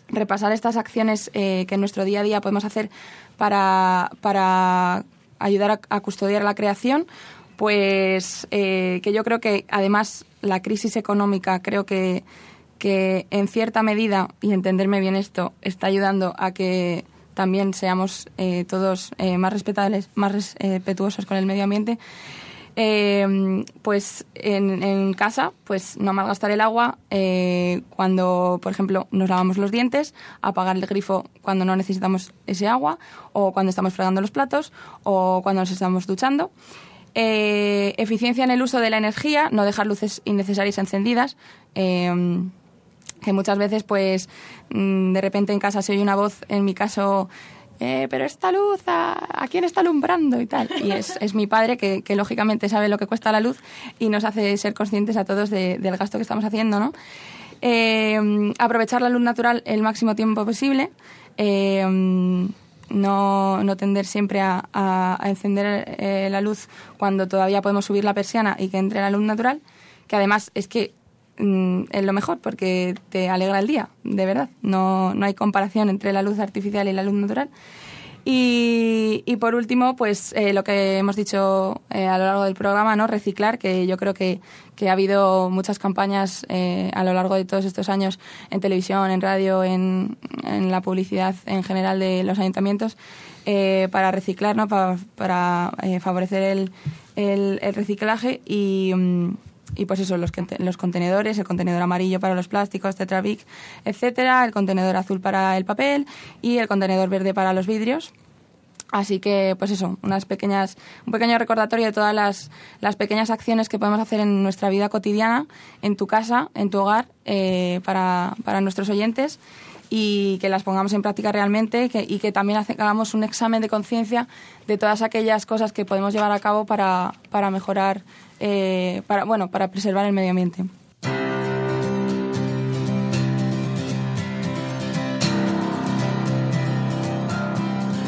repasar estas acciones eh, que en nuestro día a día podemos hacer para, para ayudar a, a custodiar la creación, pues eh, que yo creo que además la crisis económica creo que, que en cierta medida, y entenderme bien esto, está ayudando a que también seamos eh, todos eh, más respetables, más eh, respetuosos con el medio ambiente. Eh, pues en, en casa, pues no malgastar el agua eh, cuando, por ejemplo, nos lavamos los dientes, apagar el grifo cuando no necesitamos ese agua, o cuando estamos fregando los platos, o cuando nos estamos duchando. Eh, eficiencia en el uso de la energía, no dejar luces innecesarias encendidas. eh, que muchas veces, pues, mm, de repente en casa se oye una voz, en mi caso, eh, pero esta luz, ¿a, quién está alumbrando? y tal. Y es, es mi padre que, lógicamente sabe lo que cuesta la luz y nos hace ser conscientes a todos de- del gasto que estamos haciendo, ¿no? Eh, aprovechar la luz natural el máximo tiempo posible. eh, no, no tender siempre a, encender eh, la luz cuando todavía podemos subir la persiana y que entre la luz natural, que además es que mm, es lo mejor porque te alegra el día, de verdad. No, no hay comparación entre la luz artificial y la luz natural. Y, y por último, pues eh, lo que hemos dicho eh, a lo largo del programa, ¿no? Reciclar, que yo creo que, que ha habido muchas campañas eh, a lo largo de todos estos años en televisión, en radio, en, la publicidad en general de los ayuntamientos eh, para reciclar, ¿no? Para, eh, favorecer el, reciclaje y, mm, y pues eso, los, los contenedores, el contenedor amarillo para los plásticos, Tetrabric, etcétera, el contenedor azul para el papel y el contenedor verde para los vidrios. Así que, pues eso, unas pequeñas, un pequeño recordatorio de todas las, las pequeñas acciones que podemos hacer en nuestra vida cotidiana, en tu casa, en tu hogar, eh, para, para nuestros oyentes y que las pongamos en práctica realmente y que también hagamos un examen de conciencia de todas aquellas cosas que podemos llevar a cabo para, para mejorar, eh, para, bueno, para preservar el medio ambiente.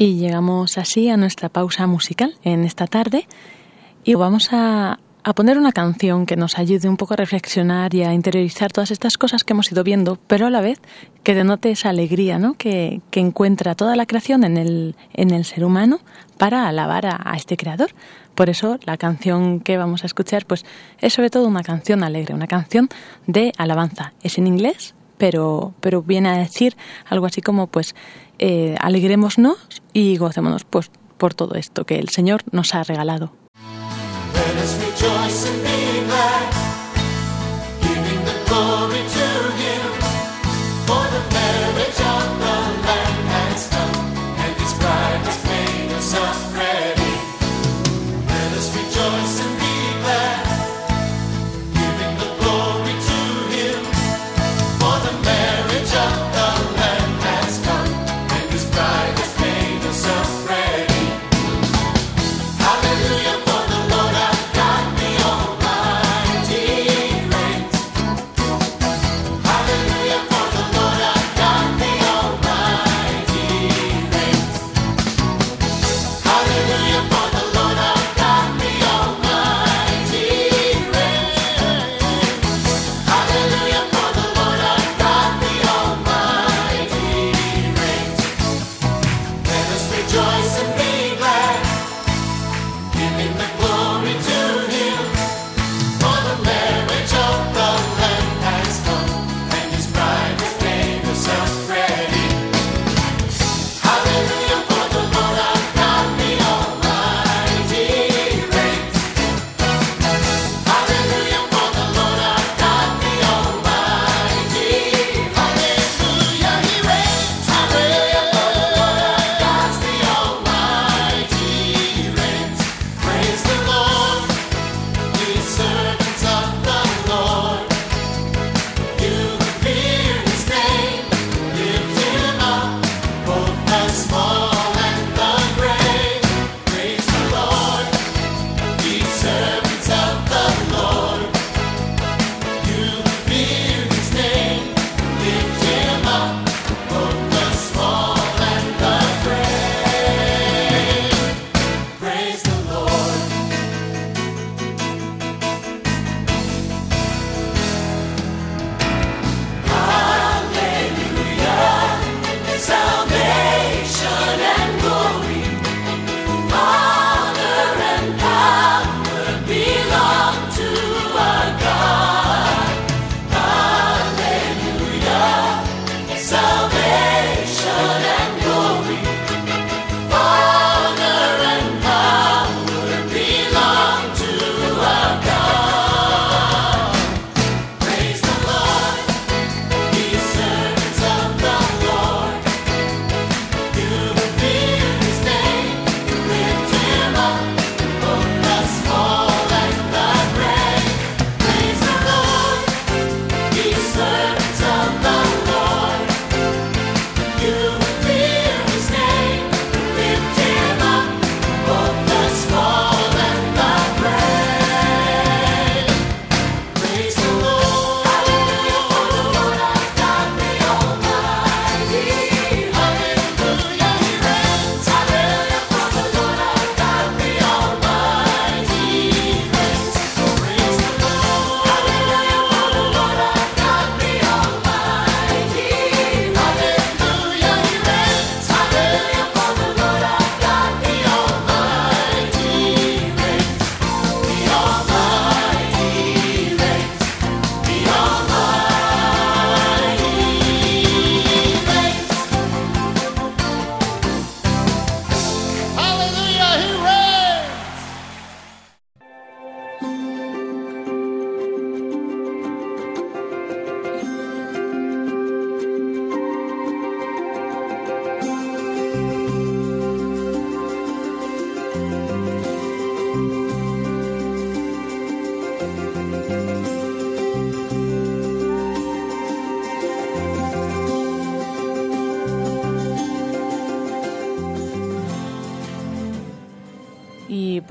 Y llegamos así a nuestra pausa musical en esta tarde y vamos a, a poner una canción que nos ayude un poco a reflexionar y a interiorizar todas estas cosas que hemos ido viendo, pero a la vez que denote esa alegría ¿no? que, que encuentra toda la creación en el, en el ser humano para alabar a, este creador. Por eso la canción que vamos a escuchar pues es sobre todo una canción alegre, una canción de alabanza. Es en inglés, pero, pero viene a decir algo así como pues eh, alegrémonos y gocémonos pues por todo esto que el Señor nos ha regalado.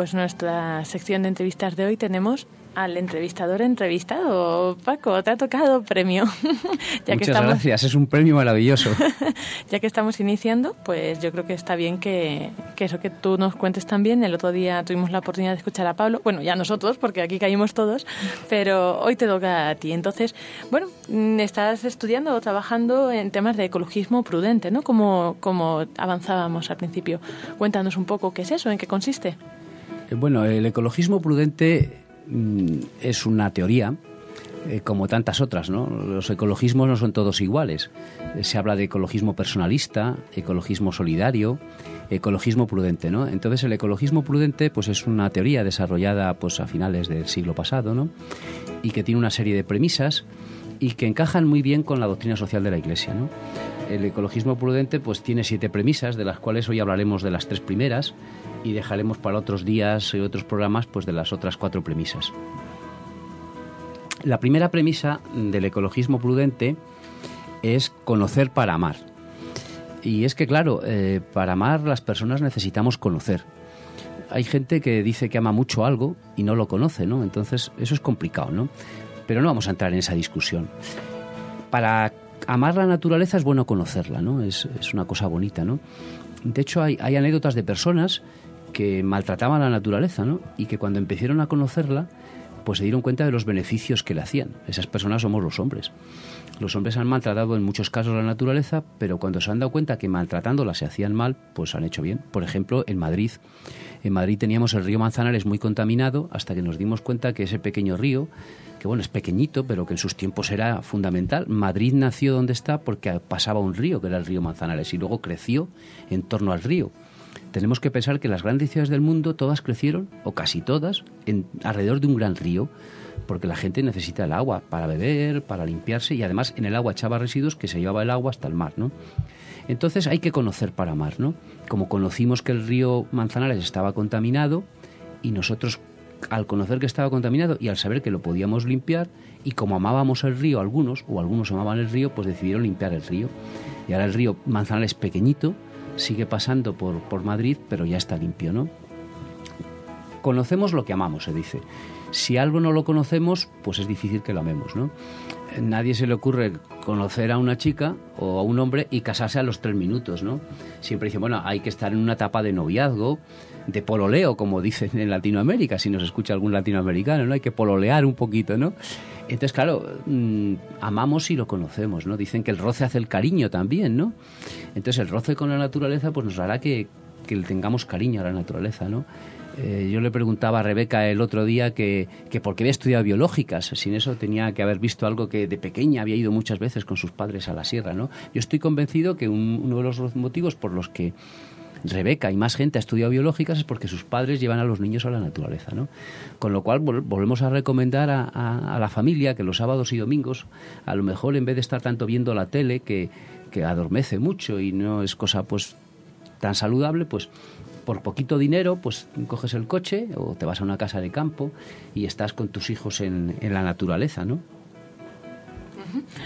Pues nuestra sección de entrevistas de hoy tenemos al entrevistador entrevistado. Paco, te ha tocado premio. ya Muchas que estamos, gracias, es un premio maravilloso. ya que estamos iniciando, pues yo creo que está bien que, que, eso que tú nos cuentes también. El otro día tuvimos la oportunidad de escuchar a Pablo, bueno, ya nosotros, porque aquí caímos todos, pero hoy te toca a ti. Entonces, bueno, mm, estás estudiando o trabajando en temas de ecologismo prudente, ¿no? Como, como avanzábamos al principio. Cuéntanos un poco qué es eso, en qué consiste. Eh, bueno, el ecologismo prudente Mm, es una teoría eh, como tantas otras, ¿no? Los ecologismos no son todos iguales. Eh, se habla de ecologismo personalista, ecologismo solidario, ecologismo prudente, ¿no? Entonces el ecologismo prudente pues es una teoría desarrollada pues a finales del siglo pasado, ¿no? Y que tiene una serie de premisas y que encajan muy bien con la doctrina social de la Iglesia, ¿no? El ecologismo prudente pues tiene siete premisas, de las cuales hoy hablaremos de las tres primeras y dejaremos para otros días y otros programas pues de las otras cuatro premisas. La primera premisa del ecologismo prudente es conocer para amar. Y es que, claro, eh, para amar las personas necesitamos conocer. Hay gente que dice que ama mucho algo y no lo conoce, ¿no? Entonces, eso es complicado, ¿no? Pero no vamos a entrar en esa discusión. Para amar la naturaleza es bueno conocerla, ¿no? Es, es una cosa bonita, ¿no? De hecho, hay, hay anécdotas de personas que maltrataban la naturaleza, ¿no? Y que cuando empezaron a conocerla, pues se dieron cuenta de los beneficios que le hacían. Esas personas somos los hombres. Los hombres han maltratado en muchos casos la naturaleza, pero cuando se han dado cuenta que maltratándola se hacían mal, pues han hecho bien. Por ejemplo, en Madrid. En Madrid teníamos el río Manzanares muy contaminado hasta que nos dimos cuenta que ese pequeño río, que bueno, es pequeñito, pero que en sus tiempos era fundamental. Madrid nació donde está porque pasaba un río, que era el río Manzanares, y luego creció en torno al río tenemos que pensar que las grandes ciudades del mundo todas crecieron, o casi todas, en, alrededor de un gran río, porque la gente necesita el agua para beber, para limpiarse, y además en el agua echaba residuos que se llevaba el agua hasta el mar, ¿no? Entonces hay que conocer para amar, ¿no? Como conocimos que el río Manzanares estaba contaminado, y nosotros al conocer que estaba contaminado y al saber que lo podíamos limpiar, y como amábamos el río algunos, o algunos amaban el río, pues decidieron limpiar el río. Y ahora el río Manzanares pequeñito, sigue pasando por, por Madrid, pero ya está limpio, ¿no? Conocemos lo que amamos, se dice. Si algo no lo conocemos, pues es difícil que lo amemos, ¿no? Nadie se le ocurre conocer a una chica o a un hombre y casarse a los tres minutos, ¿no? Siempre dicen, bueno, hay que estar en una etapa de noviazgo, de pololeo, como dicen en Latinoamérica, si nos escucha algún latinoamericano, ¿no? Hay que pololear un poquito, ¿no? Entonces, claro, mm, amamos y lo conocemos, ¿no? Dicen que el roce hace el cariño también, ¿no? Entonces, el roce con la naturaleza pues nos hará que, que le tengamos cariño a la naturaleza, ¿no? Eh, yo le preguntaba a Rebeca el otro día que, que por qué había estudiado biológicas. Sin eso tenía que haber visto algo que de pequeña había ido muchas veces con sus padres a la sierra, ¿no? Yo estoy convencido que uno de los motivos por los que Rebeca y más gente ha estudiado biológicas es porque sus padres llevan a los niños a la naturaleza, ¿no? Con lo cual volvemos a recomendar a, la familia que los sábados y domingos, a lo mejor en vez de estar tanto viendo la tele, que, que adormece mucho y no es cosa pues tan saludable, pues por poquito dinero, pues coges el coche o te vas a una casa de campo y estás con tus hijos en, en la naturaleza, ¿no?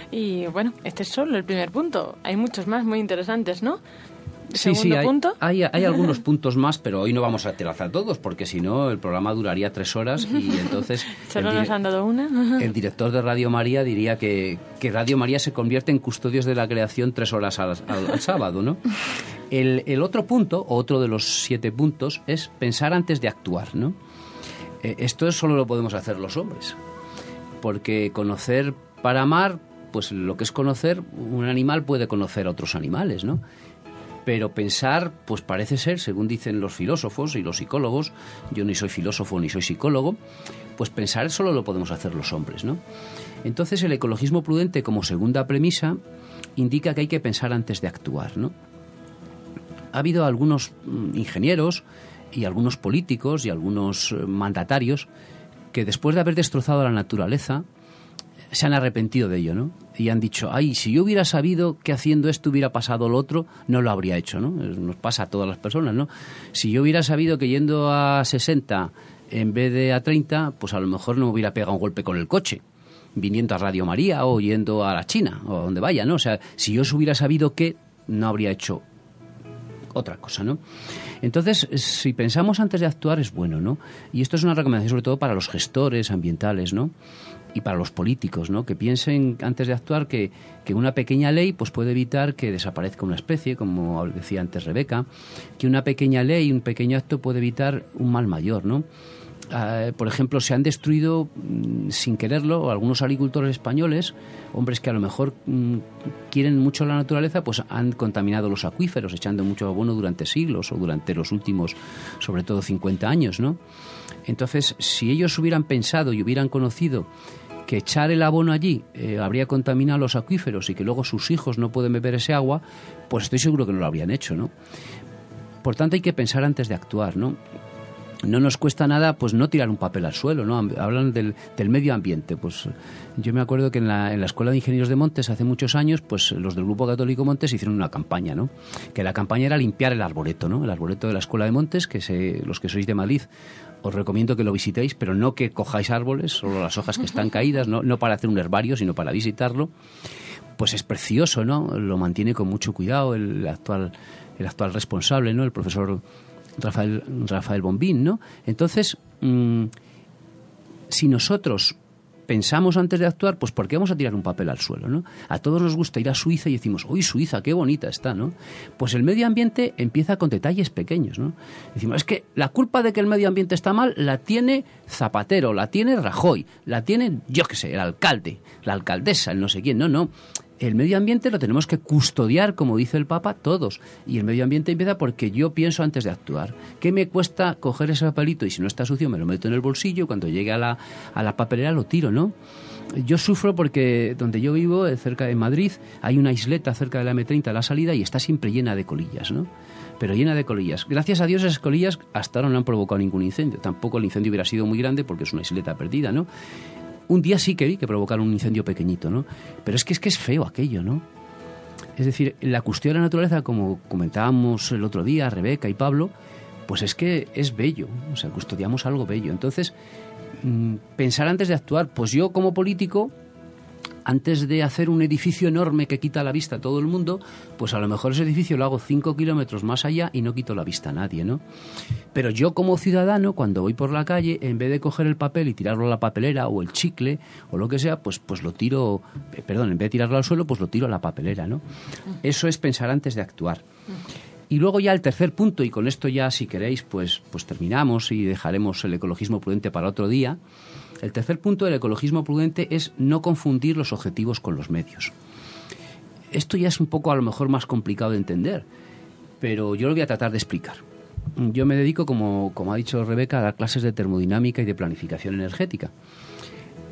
Y bueno, este es solo el primer punto. Hay muchos más muy interesantes, ¿no? Sí, sí, hay, hay, algunos puntos más, pero hoy no vamos a aterrazar todos, porque si no, el programa duraría tres horas y entonces... ¿Solo nos han dado una? el director de Radio María diría que, que, Radio María se convierte en custodios de la creación tres horas al, sábado, ¿no? El, el, otro punto, otro de los siete puntos, es pensar antes de actuar, ¿no? Eh, esto solo lo podemos hacer los hombres, porque conocer para amar, pues lo que es conocer, un animal puede conocer a otros animales, ¿no? Pero pensar, pues parece ser, según dicen los filósofos y los psicólogos, yo ni soy filósofo ni soy psicólogo, pues pensar solo lo podemos hacer los hombres, ¿no? Entonces el ecologismo prudente como segunda premisa indica que hay que pensar antes de actuar, ¿no? Ha habido algunos mm, ingenieros y algunos políticos y algunos eh, mandatarios que después de haber destrozado la naturaleza se han arrepentido de ello, ¿no? Y han dicho, ay, si yo hubiera sabido que haciendo esto hubiera pasado lo otro, no lo habría hecho, ¿no? Nos pasa a todas las personas, ¿no? Si yo hubiera sabido que yendo a 60 en vez de a 30, pues a lo mejor no me hubiera pegado un golpe con el coche, viniendo a Radio María o yendo a la China o a donde vaya, ¿no? O sea, si yo hubiera sabido que, no habría hecho otra cosa, ¿no? Entonces, si pensamos antes de actuar es bueno, ¿no? Y esto es una recomendación sobre todo para los gestores ambientales, ¿no? Y para los políticos, ¿no? Que piensen antes de actuar que, que, una pequeña ley pues puede evitar que desaparezca una especie, como decía antes Rebeca, que una pequeña ley, un pequeño acto puede evitar un mal mayor, ¿no? Uh, por ejemplo, se han destruido mm, sin quererlo algunos agricultores españoles, hombres que a lo mejor mm, quieren mucho la naturaleza, pues han contaminado los acuíferos, echando mucho abono durante siglos o durante los últimos, sobre todo 50 años, ¿no? Entonces, si ellos hubieran pensado y hubieran conocido que echar el abono allí eh, habría contaminado los acuíferos y que luego sus hijos no pueden beber ese agua, pues estoy seguro que no lo habrían hecho, ¿no? Por tanto, hay que pensar antes de actuar, ¿no? no nos cuesta nada pues no tirar un papel al suelo, ¿no? Hablan del, del medio ambiente. Pues yo me acuerdo que en la, en la, Escuela de Ingenieros de Montes hace muchos años, pues los del Grupo Católico Montes hicieron una campaña, ¿no? Que la campaña era limpiar el arboreto, ¿no? El arboreto de la Escuela de Montes, que se, los que sois de Madrid os recomiendo que lo visitéis, pero no que cojáis árboles, solo las hojas que están caídas, no, no para hacer un herbario, sino para visitarlo. Pues es precioso, ¿no? Lo mantiene con mucho cuidado el actual, el actual responsable, ¿no? El profesor Rafael, Rafael Bombín, ¿no? Entonces, mmm, si nosotros pensamos antes de actuar, pues ¿por qué vamos a tirar un papel al suelo? ¿no? A todos nos gusta ir a Suiza y decimos, uy, Suiza, qué bonita está, ¿no? Pues el medio ambiente empieza con detalles pequeños, ¿no? Decimos, es que la culpa de que el medio ambiente está mal la tiene Zapatero, la tiene Rajoy, la tiene, yo qué sé, el alcalde, la alcaldesa, el no sé quién, no, no el medio ambiente lo tenemos que custodiar, como dice el Papa, todos. Y el medio ambiente empieza porque yo pienso antes de actuar. ¿Qué me cuesta coger ese papelito y si no está sucio me lo meto en el bolsillo? Cuando llegue a la, a la papelera lo tiro, ¿no? Yo sufro porque donde yo vivo, cerca de Madrid, hay una isleta cerca de la M30 a la salida y está siempre llena de colillas, ¿no? pero llena de colillas. Gracias a Dios esas colillas hasta ahora no han provocado ningún incendio. Tampoco el incendio hubiera sido muy grande porque es una isleta perdida, ¿no? Un día sí que vi que provocaron un incendio pequeñito, ¿no? Pero es que es que es feo aquello, ¿no? Es decir, la cuestión de la naturaleza, como comentábamos el otro día, Rebeca y Pablo, pues es que es bello, o sea, custodiamos algo bello. Entonces, mmm, pensar antes de actuar, pues yo como político antes de hacer un edificio enorme que quita la vista a todo el mundo, pues a lo mejor ese edificio lo hago cinco kilómetros más allá y no quito la vista a nadie, ¿no? Pero yo como ciudadano, cuando voy por la calle, en vez de coger el papel y tirarlo a la papelera o el chicle o lo que sea, pues, pues lo tiro, perdón, en vez de tirarlo al suelo, pues lo tiro a la papelera, ¿no? Eso es pensar antes de actuar. Y luego ya el tercer punto, y con esto ya si queréis, pues, pues terminamos y dejaremos el ecologismo prudente para otro día. El tercer punto del ecologismo prudente es no confundir los objetivos con los medios. Esto ya es un poco a lo mejor más complicado de entender, pero yo lo voy a tratar de explicar. Yo me dedico, como, como ha dicho Rebeca, a dar clases de termodinámica y de planificación energética.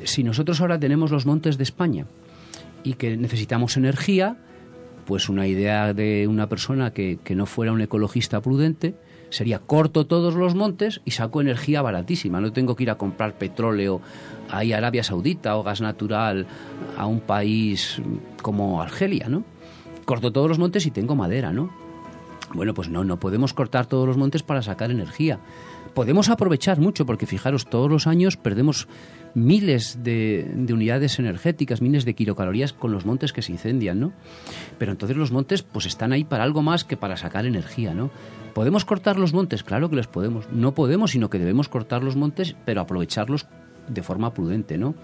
Si nosotros ahora tenemos los montes de España y que necesitamos energía, pues una idea de una persona que, que no fuera un ecologista prudente sería corto todos los montes y saco energía baratísima. No tengo que ir a comprar petróleo a Arabia Saudita o gas natural a un país como Argelia, ¿no? Corto todos los montes y tengo madera, ¿no? Bueno, pues no, no podemos cortar todos los montes para sacar energía. Podemos aprovechar mucho porque fijaros, todos los años perdemos miles de, de, unidades energéticas, miles de kilocalorías con los montes que se incendian, ¿no? Pero entonces los montes pues están ahí para algo más que para sacar energía, ¿no? ¿Podemos cortar los montes? Claro que los podemos. No podemos, sino que debemos cortar los montes, pero aprovecharlos de forma prudente, ¿no?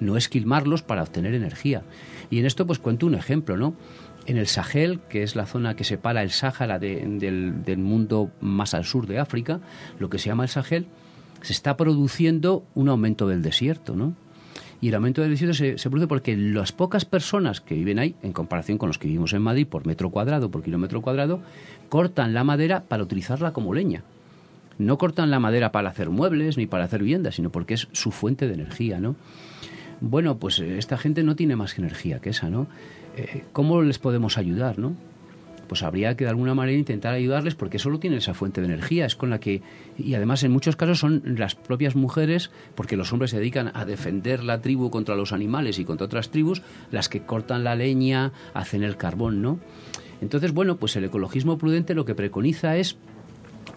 No esquilmarlos para obtener energía. Y en esto pues cuento un ejemplo, ¿no? En el Sahel, que es la zona que separa el Sáhara de, del, mundo más al sur de África, lo que se llama el Sahel, se está produciendo un aumento del desierto, ¿no? Y el aumento del desierto se, se, produce porque las pocas personas que viven ahí, en comparación con los que vivimos en Madrid por metro cuadrado, por kilómetro cuadrado, cortan la madera para utilizarla como leña. No cortan la madera para hacer muebles ni para hacer viviendas, sino porque es su fuente de energía, ¿no? Bueno, pues esta gente no tiene más energía que esa, ¿no? Eh, ¿Cómo les podemos ayudar, no? pues habría que de alguna manera intentar ayudarles porque solo tienen esa fuente de energía, es con la que, y además en muchos casos son las propias mujeres, porque los hombres se dedican a defender la tribu contra los animales y contra otras tribus, las que cortan la leña, hacen el carbón, ¿no? Entonces, bueno, pues el ecologismo prudente lo que preconiza es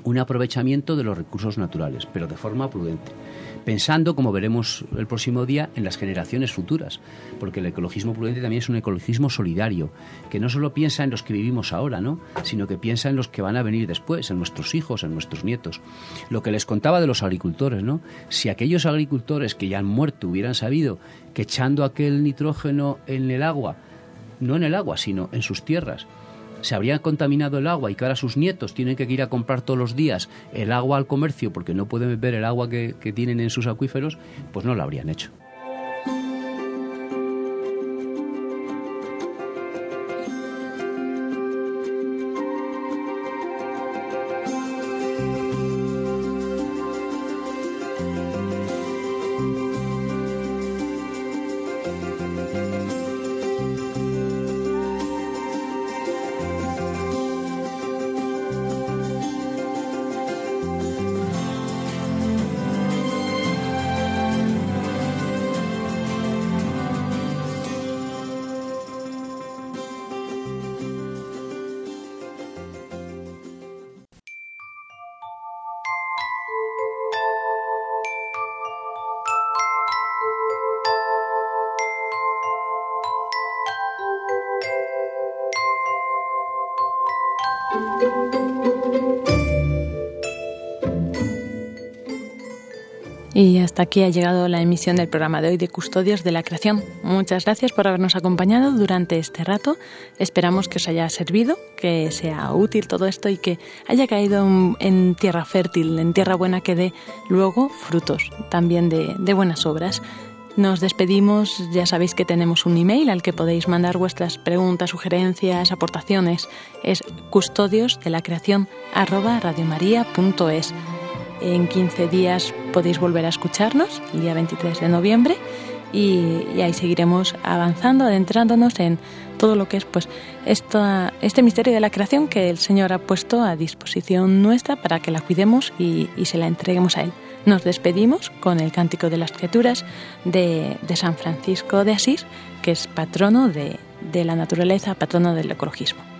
un aprovechamiento de los recursos naturales, pero de forma prudente. pensando, como veremos el próximo día, en las generaciones futuras, porque el ecologismo prudente también es un ecologismo solidario, que no solo piensa en los que vivimos ahora, ¿no? sino que piensa en los que van a venir después, en nuestros hijos, en nuestros nietos. Lo que les contaba de los agricultores, ¿no? Si aquellos agricultores que ya han muerto hubieran sabido que echando aquel nitrógeno en el agua, no en el agua, sino en sus tierras, se habría contaminado el agua y que ahora sus nietos tienen que ir a comprar todos los días el agua al comercio porque no pueden beber el agua que, que tienen en sus acuíferos, pues no lo habrían hecho. Hasta aquí ha llegado la emisión del programa de hoy de Custodios de la Creación. Muchas gracias por habernos acompañado durante este rato. Esperamos que os haya servido, que sea útil todo esto y que haya caído en tierra fértil, en tierra buena que dé luego frutos también de, buenas obras. Nos despedimos, ya sabéis que tenemos un email al que podéis mandar vuestras preguntas, sugerencias, aportaciones. Es custodios de la creación. En 15 días podéis volver a escucharnos, el día 23 de noviembre, y, ahí seguiremos avanzando, adentrándonos en todo lo que es pues esta, este misterio de la creación que el Señor ha puesto a disposición nuestra para que la cuidemos y, se la entreguemos a Él. Nos despedimos con el Cántico de las Criaturas de, San Francisco de Asís, que es patrono de la naturaleza, patrono del ecologismo.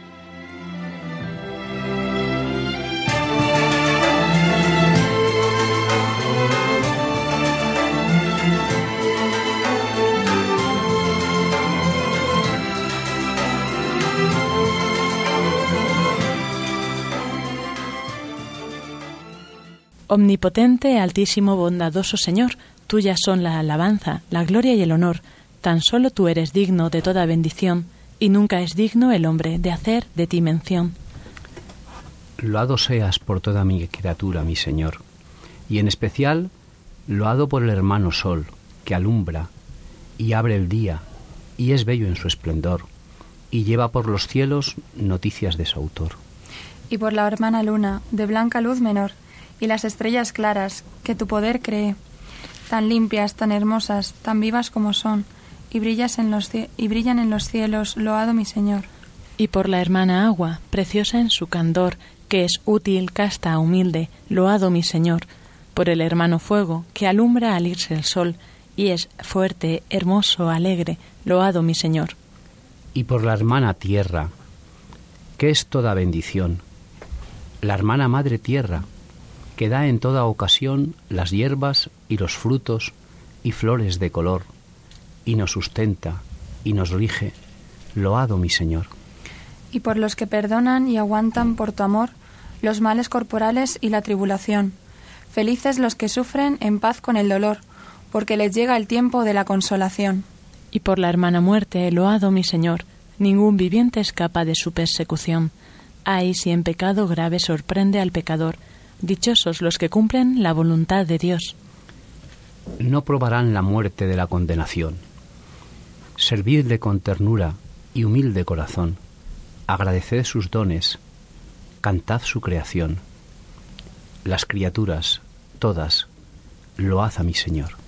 Omnipotente, altísimo, bondadoso Señor, tuyas son la alabanza, la gloria y el honor. Tan solo tú eres digno de toda bendición, y nunca es digno el hombre de hacer de ti mención. Loado seas por toda mi criatura, mi Señor, y en especial loado por el hermano Sol, que alumbra y abre el día, y es bello en su esplendor, y lleva por los cielos noticias de su autor. Y por la hermana Luna, de blanca luz menor, y las estrellas claras que tu poder cree, tan limpias, tan hermosas, tan vivas como son, y, brillas en los y brillan en los cielos, loado mi Señor. Y por la hermana agua, preciosa en su candor, que es útil, casta, humilde, loado mi Señor, por el hermano fuego, que alumbra al irse el sol, y es fuerte, hermoso, alegre, loado mi Señor. Y por la hermana tierra, que es toda bendición, la hermana madre tierra, que da en toda ocasión las hierbas y los frutos y flores de color, y nos sustenta y nos rige, loado mi Señor. Y por los que perdonan y aguantan por tu amor los males corporales y la tribulación. Felices los que sufren en paz con el dolor, porque les llega el tiempo de la consolación. Y por la hermana muerte, loado mi Señor, ningún viviente escapa de su persecución. Ay, si en pecado grave sorprende al pecador, Dichosos los que cumplen la voluntad de Dios. No probarán la muerte de la condenación. Servidle con ternura y humilde corazón. Agradeced sus dones. Cantad su creación. Las criaturas, todas, lo a mi Señor.